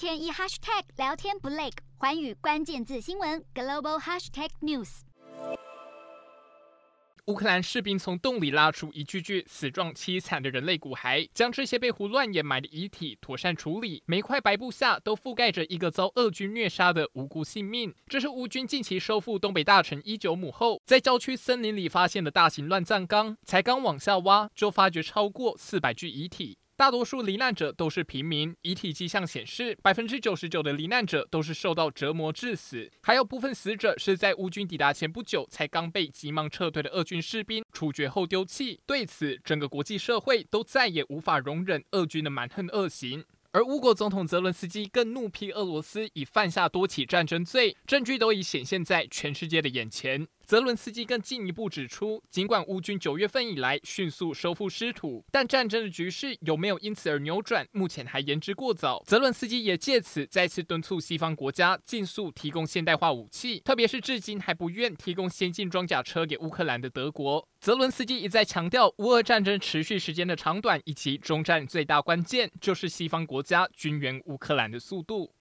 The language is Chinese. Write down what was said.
天一 hashtag 聊天不累，寰宇关键字新闻 global hashtag news。乌克兰士兵从洞里拉出一具具死状凄惨的人类骨骸，将这些被胡乱掩埋的遗体妥善处理，每块白布下都覆盖着一个遭俄军虐杀的无辜性命。这是乌军近期收复东北大城伊久姆后，在郊区森林里发现的大型乱葬岗，才刚往下挖，就发掘超过四百具遗体。大多数罹难者都是平民，遗体迹象显示，百分之九十九的罹难者都是受到折磨致死，还有部分死者是在乌军抵达前不久才刚被急忙撤退的俄军士兵处决后丢弃。对此，整个国际社会都再也无法容忍俄军的蛮横恶行。而乌国总统泽伦斯基更怒批俄罗斯已犯下多起战争罪，证据都已显现在全世界的眼前。泽伦斯基更进一步指出，尽管乌军九月份以来迅速收复失土，但战争的局势有没有因此而扭转，目前还言之过早。泽伦斯基也借此再次敦促西方国家尽速提供现代化武器，特别是至今还不愿提供先进装甲车给乌克兰的德国。泽伦斯基一再强调，乌俄战争持续时间的长短以及终战最大关键就是西方国家军援乌克兰的速度。